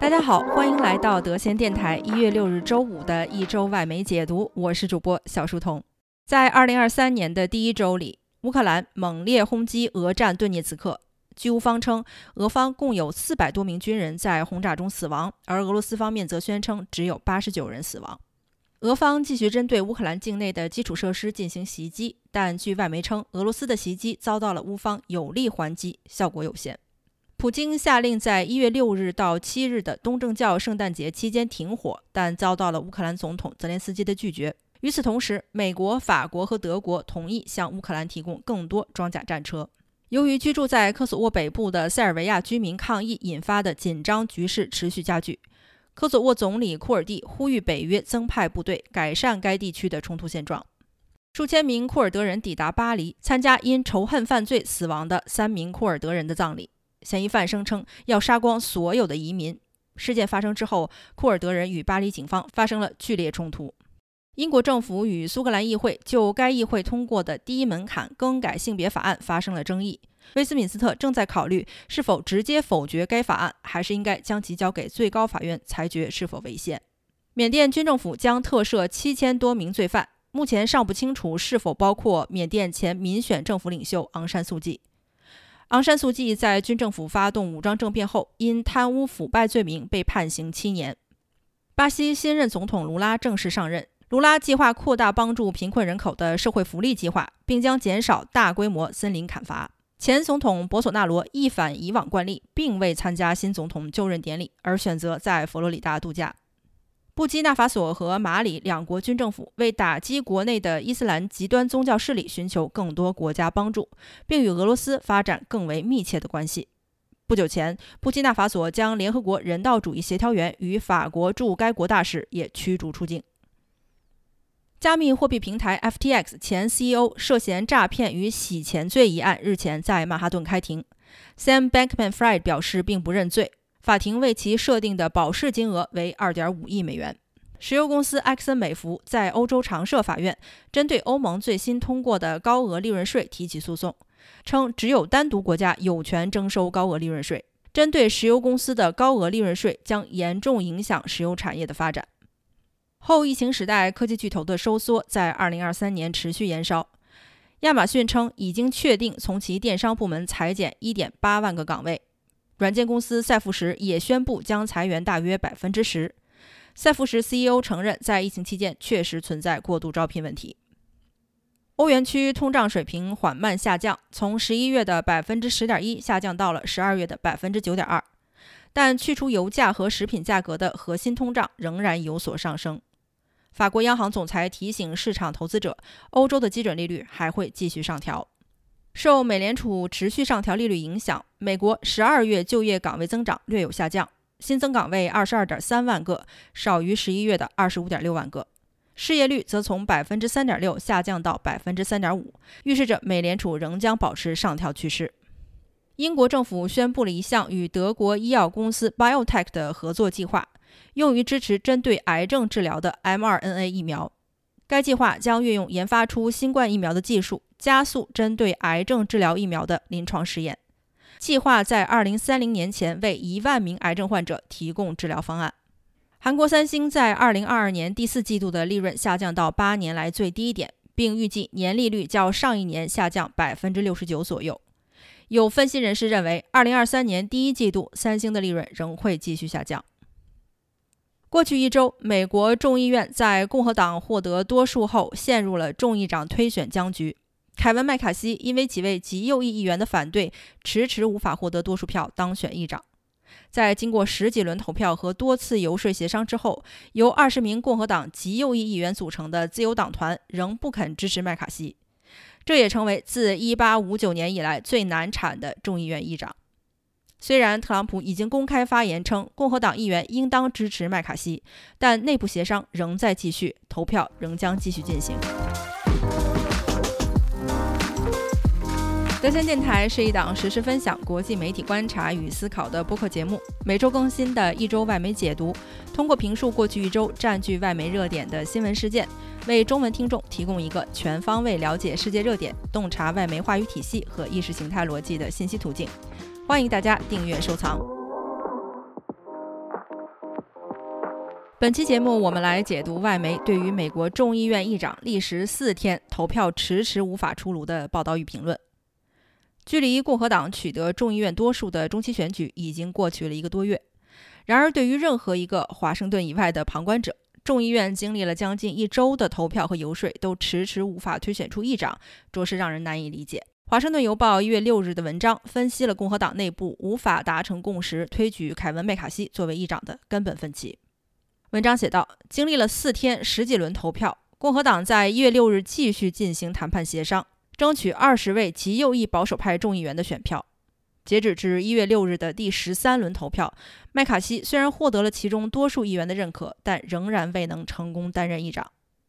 大家好，欢迎来到德贤电台一月六日周五的一周外媒解读，我是主播小书童。在二零二三年的第一周里，乌克兰猛烈轰击俄占顿涅茨克。据乌方称，俄方共有四百多名军人在轰炸中死亡，而俄罗斯方面则宣称只有八十九人死亡。俄方继续针对乌克兰境内的基础设施进行袭击，但据外媒称，俄罗斯的袭击遭到了乌方有力还击，效果有限。普京下令在一月六日到七日的东正教圣诞节期间停火，但遭到了乌克兰总统泽连斯基的拒绝。与此同时，美国、法国和德国同意向乌克兰提供更多装甲战车。由于居住在科索沃北部的塞尔维亚居民抗议引发的紧张局势持续加剧。科索沃总理库尔蒂呼吁北约增派部队，改善该地区的冲突现状。数千名库尔德人抵达巴黎，参加因仇恨犯罪死亡的三名库尔德人的葬礼。嫌疑犯声称要杀光所有的移民。事件发生之后，库尔德人与巴黎警方发生了剧烈冲突。英国政府与苏格兰议会就该议会通过的第一门槛更改性别法案发生了争议。威斯敏斯特正在考虑是否直接否决该法案，还是应该将其交给最高法院裁决是否违宪。缅甸军政府将特赦七千多名罪犯，目前尚不清楚是否包括缅甸前民选政府领袖昂山素季。昂山素季在军政府发动武装政变后，因贪污腐败罪名被判刑七年。巴西新任总统卢拉正式上任，卢拉计划扩大帮助贫困人口的社会福利计划，并将减少大规模森林砍伐。前总统博索纳罗一反以往惯例，并未参加新总统就任典礼，而选择在佛罗里达度假。布基纳法索和马里两国军政府为打击国内的伊斯兰极端宗教势力，寻求更多国家帮助，并与俄罗斯发展更为密切的关系。不久前，布基纳法索将联合国人道主义协调员与法国驻该国大使也驱逐出境。加密货币平台 FTX 前 CEO 涉嫌诈骗与洗钱罪一案日前在曼哈顿开庭，Sam Bankman-Fried 表示并不认罪，法庭为其设定的保释金额为2.5亿美元。石油公司埃克森美孚在欧洲常设法院针对欧盟最新通过的高额利润税提起诉讼，称只有单独国家有权征收高额利润税，针对石油公司的高额利润税将严重影响石油产业的发展。后疫情时代科技巨头的收缩在2023年持续延烧。亚马逊称已经确定从其电商部门裁减1.8万个岗位。软件公司赛富时也宣布将裁员大约10%。赛富时 CEO 承认，在疫情期间确实存在过度招聘问题。欧元区通胀水平缓慢下降，从11月的10.1%下降到了12月的9.2%，但去除油价和食品价格的核心通胀仍然有所上升。法国央行总裁提醒市场投资者，欧洲的基准利率还会继续上调。受美联储持续上调利率影响，美国十二月就业岗位增长略有下降，新增岗位二十二点三万个，少于十一月的二十五点六万个。失业率则从百分之三点六下降到百分之三点五，预示着美联储仍将保持上调趋势。英国政府宣布了一项与德国医药公司 BioTech 的合作计划。用于支持针对癌症治疗的 mRNA 疫苗。该计划将运用研发出新冠疫苗的技术，加速针对癌症治疗疫苗的临床试验。计划在2030年前为1万名癌症患者提供治疗方案。韩国三星在2022年第四季度的利润下降到八年来最低点，并预计年利率较上一年下降百分之六十九左右。有分析人士认为，2023年第一季度三星的利润仍会继续下降。过去一周，美国众议院在共和党获得多数后，陷入了众议长推选僵局。凯文·麦卡锡因为几位极右翼议员的反对，迟迟无法获得多数票当选议长。在经过十几轮投票和多次游说协商之后，由二十名共和党极右翼议员组成的自由党团仍不肯支持麦卡锡，这也成为自1859年以来最难产的众议院议长。虽然特朗普已经公开发言称共和党议员应当支持麦卡锡，但内部协商仍在继续，投票仍将继续进行。德先电台是一档实时分享国际媒体观察与思考的播客节目，每周更新的一周外媒解读，通过评述过去一周占据外媒热点的新闻事件，为中文听众提供一个全方位了解世界热点、洞察外媒话语体系和意识形态逻辑的信息途径。欢迎大家订阅收藏。本期节目，我们来解读外媒对于美国众议院议长历时四天投票迟迟无法出炉的报道与评论。距离共和党取得众议院多数的中期选举已经过去了一个多月，然而对于任何一个华盛顿以外的旁观者，众议院经历了将近一周的投票和游说，都迟迟无法推选出议长，着实让人难以理解。华盛顿邮报一月六日的文章分析了共和党内部无法达成共识推举凯文·麦卡锡作为议长的根本分歧。文章写道：“经历了四天十几轮投票，共和党在一月六日继续进行谈判协商，争取二十位极右翼保守派众议员的选票。截止至一月六日的第十三轮投票，麦卡锡虽然获得了其中多数议员的认可，但仍然未能成功担任议长。”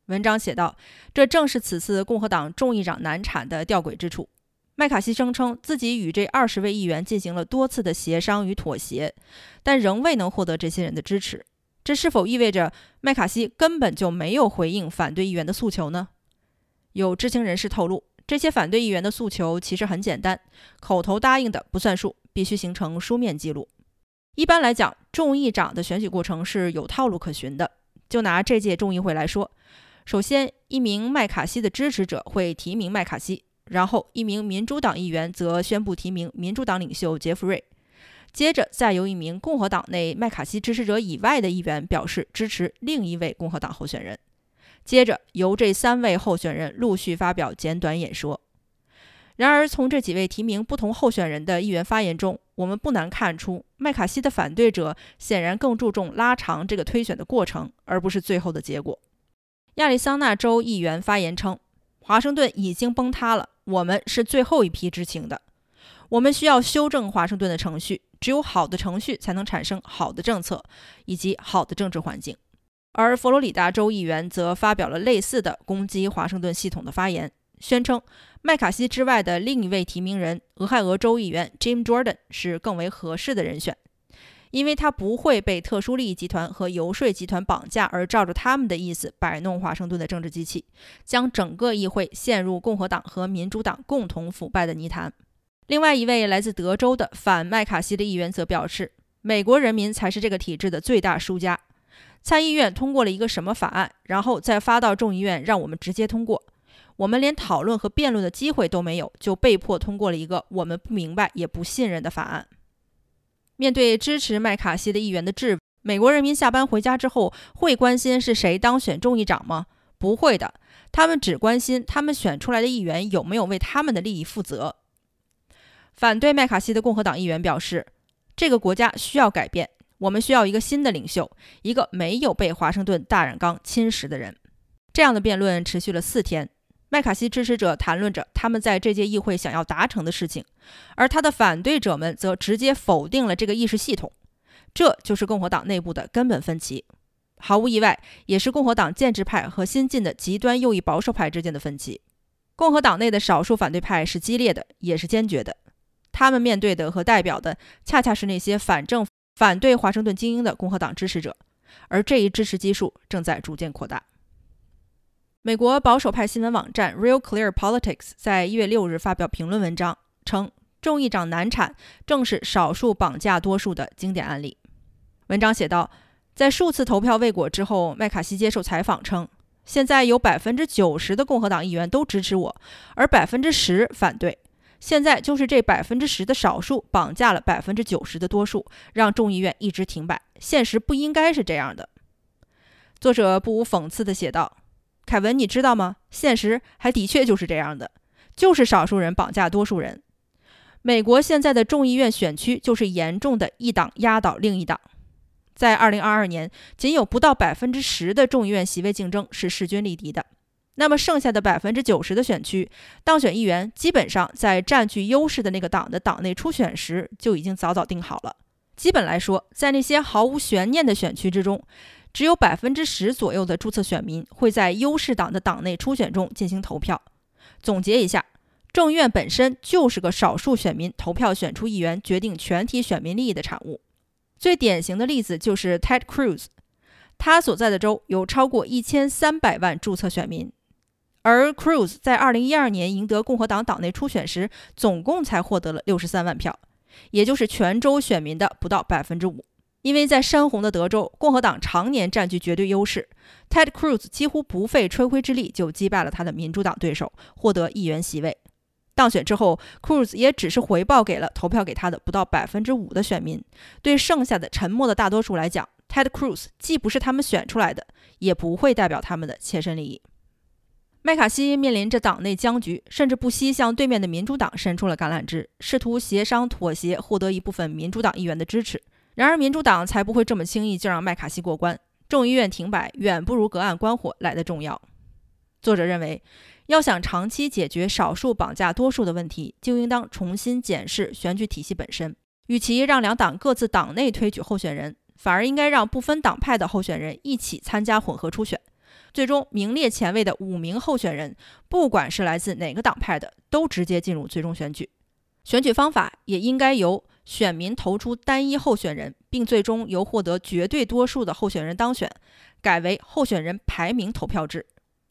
文章写道：“这正是此次共和党众议长难产的吊诡之处。麦卡锡声称自己与这二十位议员进行了多次的协商与妥协，但仍未能获得这些人的支持。”这是否意味着麦卡锡根本就没有回应反对议员的诉求呢？有知情人士透露，这些反对议员的诉求其实很简单，口头答应的不算数，必须形成书面记录。一般来讲，众议长的选举过程是有套路可循的。就拿这届众议会来说，首先一名麦卡锡的支持者会提名麦卡锡，然后一名民主党议员则宣布提名民主党领袖杰弗瑞。接着，再由一名共和党内麦卡锡支持者以外的议员表示支持另一位共和党候选人。接着，由这三位候选人陆续发表简短演说。然而，从这几位提名不同候选人的议员发言中，我们不难看出，麦卡锡的反对者显然更注重拉长这个推选的过程，而不是最后的结果。亚利桑那州议员发言称：“华盛顿已经崩塌了，我们是最后一批知情的。我们需要修正华盛顿的程序。”只有好的程序才能产生好的政策以及好的政治环境，而佛罗里达州议员则发表了类似的攻击华盛顿系统的发言，宣称麦卡锡之外的另一位提名人俄亥俄州议员 Jim Jordan 是更为合适的人选，因为他不会被特殊利益集团和游说集团绑架，而照着他们的意思摆弄华盛顿的政治机器，将整个议会陷入共和党和民主党共同腐败的泥潭。另外一位来自德州的反麦卡锡的议员则表示，美国人民才是这个体制的最大输家。参议院通过了一个什么法案，然后再发到众议院让我们直接通过，我们连讨论和辩论的机会都没有，就被迫通过了一个我们不明白也不信任的法案。面对支持麦卡锡的议员的质问，美国人民下班回家之后会关心是谁当选众议长吗？不会的，他们只关心他们选出来的议员有没有为他们的利益负责。反对麦卡锡的共和党议员表示：“这个国家需要改变，我们需要一个新的领袖，一个没有被华盛顿大染缸侵蚀的人。”这样的辩论持续了四天。麦卡锡支持者谈论着他们在这届议会想要达成的事情，而他的反对者们则直接否定了这个议事系统。这就是共和党内部的根本分歧，毫无意外，也是共和党建制派和新晋的极端右翼保守派之间的分歧。共和党内的少数反对派是激烈的，也是坚决的。他们面对的和代表的，恰恰是那些反政、反对华盛顿精英的共和党支持者，而这一支持基数正在逐渐扩大。美国保守派新闻网站 Real Clear Politics 在一月六日发表评论文章，称众议长难产正是少数绑架多数的经典案例。文章写道，在数次投票未果之后，麦卡锡接受采访称，现在有百分之九十的共和党议员都支持我，而百分之十反对。现在就是这百分之十的少数绑架了百分之九十的多数，让众议院一直停摆。现实不应该是这样的。作者不无讽刺地写道：“凯文，你知道吗？现实还的确就是这样的，就是少数人绑架多数人。美国现在的众议院选区就是严重的一党压倒另一党。在二零二二年，仅有不到百分之十的众议院席位竞争是势均力敌的。”那么剩下的百分之九十的选区，当选议员基本上在占据优势的那个党的党内初选时就已经早早定好了。基本来说，在那些毫无悬念的选区之中，只有百分之十左右的注册选民会在优势党的党内初选中进行投票。总结一下，众议院本身就是个少数选民投票选出议员，决定全体选民利益的产物。最典型的例子就是 Ted Cruz，他所在的州有超过一千三百万注册选民。而 Cruz 在2012年赢得共和党党内初选时，总共才获得了63万票，也就是全州选民的不到百分之五。因为在山洪的德州，共和党常年占据绝对优势，Ted Cruz 几乎不费吹灰之力就击败了他的民主党对手，获得议员席位。当选之后，Cruz 也只是回报给了投票给他的不到百分之五的选民。对剩下的沉默的大多数来讲，Ted Cruz 既不是他们选出来的，也不会代表他们的切身利益。麦卡锡面临着党内僵局，甚至不惜向对面的民主党伸出了橄榄枝，试图协商妥协，获得一部分民主党议员的支持。然而，民主党才不会这么轻易就让麦卡锡过关。众议院停摆远不如隔岸观火来的重要。作者认为，要想长期解决少数绑架多数的问题，就应当重新检视选举体系本身。与其让两党各自党内推举候选人，反而应该让不分党派的候选人一起参加混合初选。最终名列前茅的五名候选人，不管是来自哪个党派的，都直接进入最终选举。选举方法也应该由选民投出单一候选人，并最终由获得绝对多数的候选人当选，改为候选人排名投票制。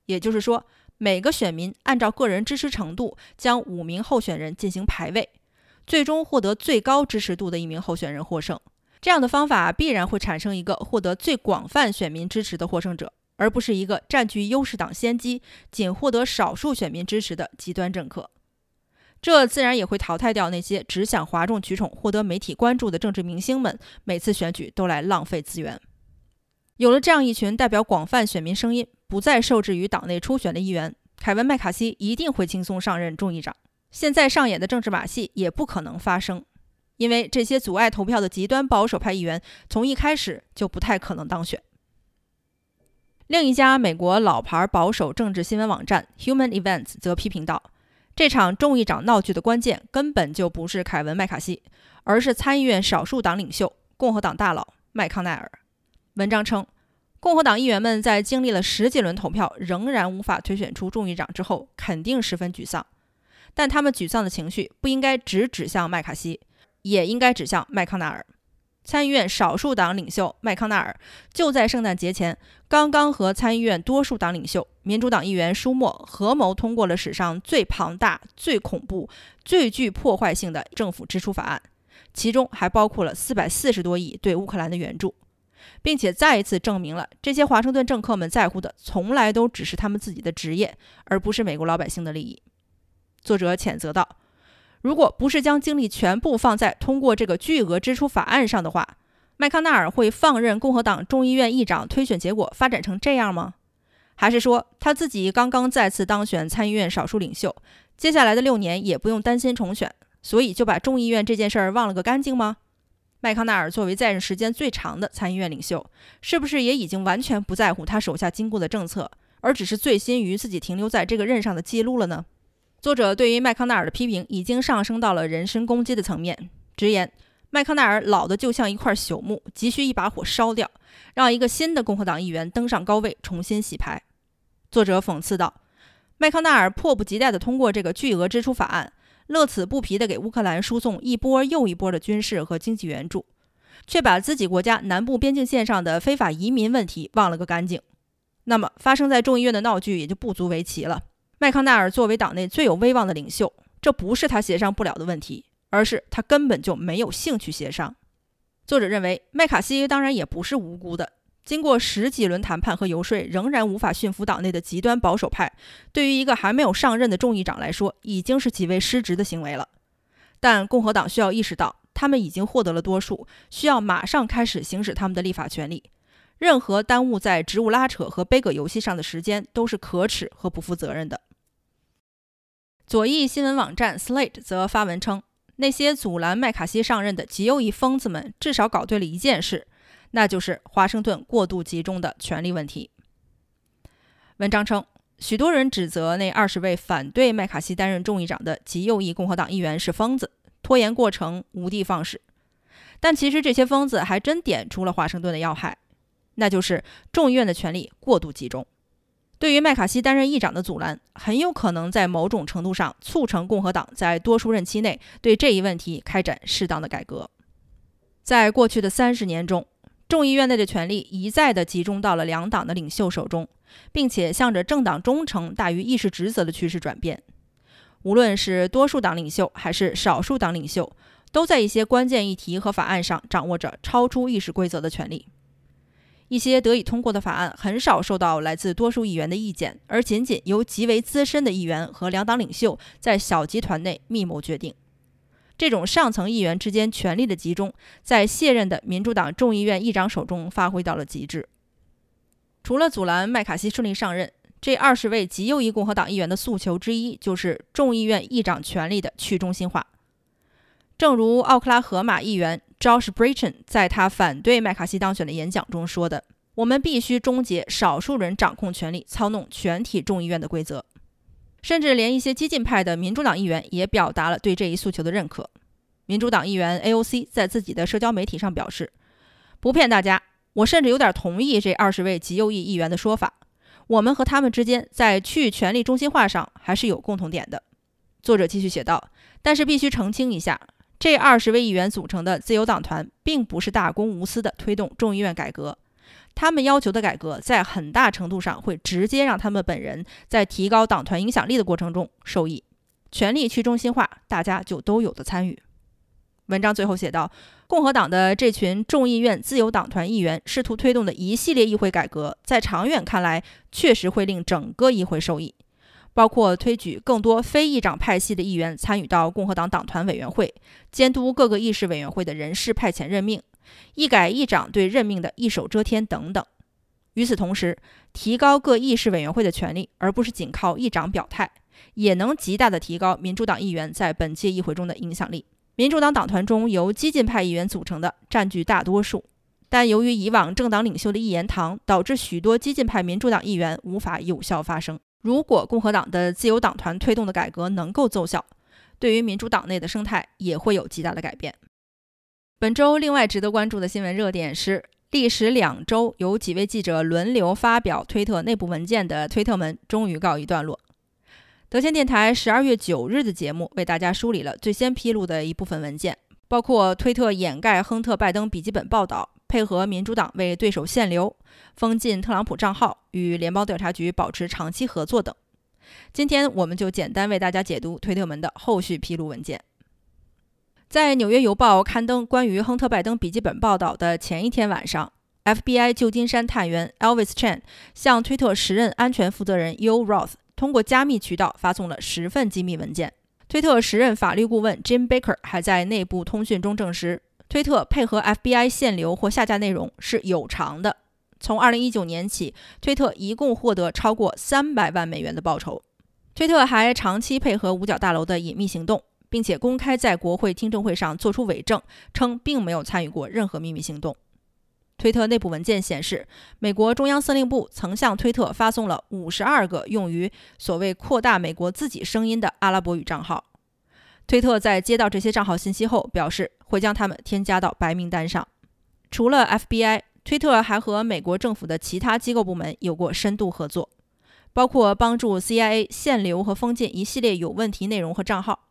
也就是说，每个选民按照个人支持程度，将五名候选人进行排位，最终获得最高支持度的一名候选人获胜。这样的方法必然会产生一个获得最广泛选民支持的获胜者。而不是一个占据优势党先机、仅获得少数选民支持的极端政客，这自然也会淘汰掉那些只想哗众取宠、获得媒体关注的政治明星们，每次选举都来浪费资源。有了这样一群代表广泛选民声音、不再受制于党内初选的议员，凯文·麦卡锡一定会轻松上任众议长。现在上演的政治马戏也不可能发生，因为这些阻碍投票的极端保守派议员从一开始就不太可能当选。另一家美国老牌保守政治新闻网站 Human Events 则批评道：“这场众议长闹剧的关键根本就不是凯文·麦卡锡，而是参议院少数党领袖、共和党大佬麦康奈尔。”文章称，共和党议员们在经历了十几轮投票仍然无法推选出众议长之后，肯定十分沮丧。但他们沮丧的情绪不应该只指向麦卡锡，也应该指向麦康奈尔。参议院少数党领袖麦康奈尔就在圣诞节前刚刚和参议院多数党领袖民主党议员舒默合谋通过了史上最庞大、最恐怖、最具破坏性的政府支出法案，其中还包括了四百四十多亿对乌克兰的援助，并且再一次证明了这些华盛顿政客们在乎的从来都只是他们自己的职业，而不是美国老百姓的利益。作者谴责道。如果不是将精力全部放在通过这个巨额支出法案上的话，麦康奈尔会放任共和党众议院议长推选结果发展成这样吗？还是说他自己刚刚再次当选参议院少数领袖，接下来的六年也不用担心重选，所以就把众议院这件事儿忘了个干净吗？麦康奈尔作为在任时间最长的参议院领袖，是不是也已经完全不在乎他手下经过的政策，而只是醉心于自己停留在这个任上的记录了呢？作者对于麦康奈尔的批评已经上升到了人身攻击的层面，直言麦康奈尔老的就像一块朽木，急需一把火烧掉，让一个新的共和党议员登上高位，重新洗牌。作者讽刺道：“麦康奈尔迫不及待地通过这个巨额支出法案，乐此不疲地给乌克兰输送一波又一波的军事和经济援助，却把自己国家南部边境线上的非法移民问题忘了个干净。那么，发生在众议院的闹剧也就不足为奇了。”麦康奈尔作为党内最有威望的领袖，这不是他协商不了的问题，而是他根本就没有兴趣协商。作者认为，麦卡锡当然也不是无辜的。经过十几轮谈判和游说，仍然无法驯服党内的极端保守派，对于一个还没有上任的众议长来说，已经是极为失职的行为了。但共和党需要意识到，他们已经获得了多数，需要马上开始行使他们的立法权利。任何耽误在职务拉扯和杯葛游戏上的时间，都是可耻和不负责任的。左翼新闻网站 Slate 则发文称，那些阻拦麦卡锡上任的极右翼疯子们至少搞对了一件事，那就是华盛顿过度集中的权力问题。文章称，许多人指责那二十位反对麦卡锡担任众议长的极右翼共和党议员是疯子，拖延过程，无的放矢。但其实这些疯子还真点出了华盛顿的要害，那就是众议院的权力过度集中。对于麦卡锡担任议长的阻拦，很有可能在某种程度上促成共和党在多数任期内对这一问题开展适当的改革。在过去的三十年中，众议院内的权力一再地集中到了两党的领袖手中，并且向着政党忠诚大于议事职责的趋势转变。无论是多数党领袖还是少数党领袖，都在一些关键议题和法案上掌握着超出议事规则的权利。一些得以通过的法案很少受到来自多数议员的意见，而仅仅由极为资深的议员和两党领袖在小集团内密谋决定。这种上层议员之间权力的集中，在卸任的民主党众议院议长手中发挥到了极致。除了阻拦麦卡锡顺利上任，这二十位极右翼共和党议员的诉求之一就是众议院议长权力的去中心化。正如奥克拉荷马议员。Josh b r i c h e n 在他反对麦卡锡当选的演讲中说的：“我们必须终结少数人掌控权力、操弄全体众议院的规则。”甚至连一些激进派的民主党议员也表达了对这一诉求的认可。民主党议员 AOC 在自己的社交媒体上表示：“不骗大家，我甚至有点同意这二十位极右翼议员的说法。我们和他们之间在去权力中心化上还是有共同点的。”作者继续写道：“但是必须澄清一下。”这二十位议员组成的自由党团，并不是大公无私地推动众议院改革。他们要求的改革，在很大程度上会直接让他们本人在提高党团影响力的过程中受益。权力去中心化，大家就都有的参与。文章最后写道：共和党的这群众议院自由党团议员试图推动的一系列议会改革，在长远看来，确实会令整个议会受益。包括推举更多非议长派系的议员参与到共和党党团委员会，监督各个议事委员会的人事派遣任命，一改议长对任命的一手遮天等等。与此同时，提高各议事委员会的权力，而不是仅靠议长表态，也能极大的提高民主党议员在本届议会中的影响力。民主党党团中由激进派议员组成的占据大多数，但由于以往政党领袖的一言堂，导致许多激进派民主党议员无法有效发声。如果共和党的自由党团推动的改革能够奏效，对于民主党内的生态也会有极大的改变。本周另外值得关注的新闻热点是，历时两周由几位记者轮流发表推特内部文件的推特门终于告一段落。德县电台十二月九日的节目为大家梳理了最先披露的一部分文件，包括推特掩盖亨特·拜登笔记本报道。配合民主党为对手限流、封禁特朗普账号、与联邦调查局保持长期合作等，今天我们就简单为大家解读推特门的后续披露文件。在《纽约邮报》刊登关于亨特·拜登笔记本报道的前一天晚上，FBI 旧金山探员 Elvis Chen 向推特时任安全负责人 U Roth 通过加密渠道发送了十份机密文件。推特时任法律顾问 Jim Baker 还在内部通讯中证实。推特配合 FBI 限流或下架内容是有偿的。从2019年起，推特一共获得超过300万美元的报酬。推特还长期配合五角大楼的隐秘行动，并且公开在国会听证会上作出伪证，称并没有参与过任何秘密行动。推特内部文件显示，美国中央司令部曾向推特发送了52个用于所谓扩大美国自己声音的阿拉伯语账号。推特在接到这些账号信息后，表示会将他们添加到白名单上。除了 FBI，推特还和美国政府的其他机构部门有过深度合作，包括帮助 CIA 限流和封禁一系列有问题内容和账号。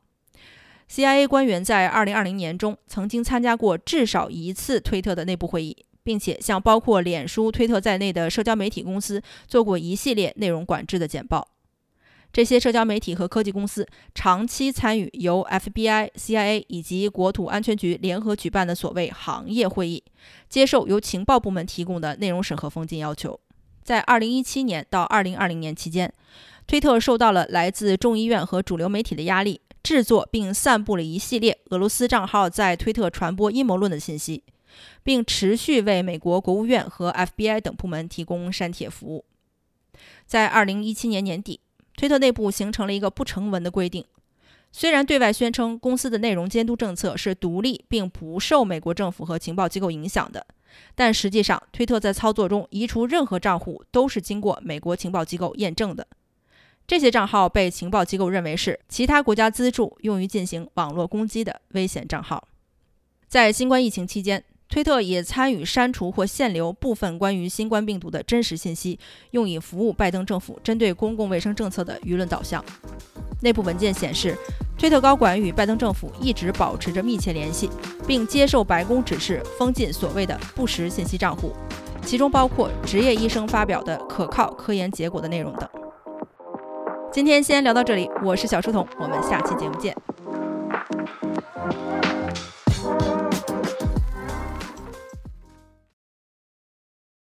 CIA 官员在2020年中曾经参加过至少一次推特的内部会议，并且向包括脸书、推特在内的社交媒体公司做过一系列内容管制的简报。这些社交媒体和科技公司长期参与由 FBI、CIA 以及国土安全局联合举办的所谓行业会议，接受由情报部门提供的内容审核封禁要求。在2017年到2020年期间，推特受到了来自众议院和主流媒体的压力，制作并散布了一系列俄罗斯账号在推特传播阴谋论的信息，并持续为美国国务院和 FBI 等部门提供删帖服务。在2017年年底。推特内部形成了一个不成文的规定：虽然对外宣称公司的内容监督政策是独立并不受美国政府和情报机构影响的，但实际上，推特在操作中移除任何账户都是经过美国情报机构验证的。这些账号被情报机构认为是其他国家资助、用于进行网络攻击的危险账号。在新冠疫情期间，推特也参与删除或限流部分关于新冠病毒的真实信息，用以服务拜登政府针对公共卫生政策的舆论导向。内部文件显示，推特高管与拜登政府一直保持着密切联系，并接受白宫指示封禁所谓的不实信息账户，其中包括职业医生发表的可靠科研结果的内容等。今天先聊到这里，我是小书童，我们下期节目见。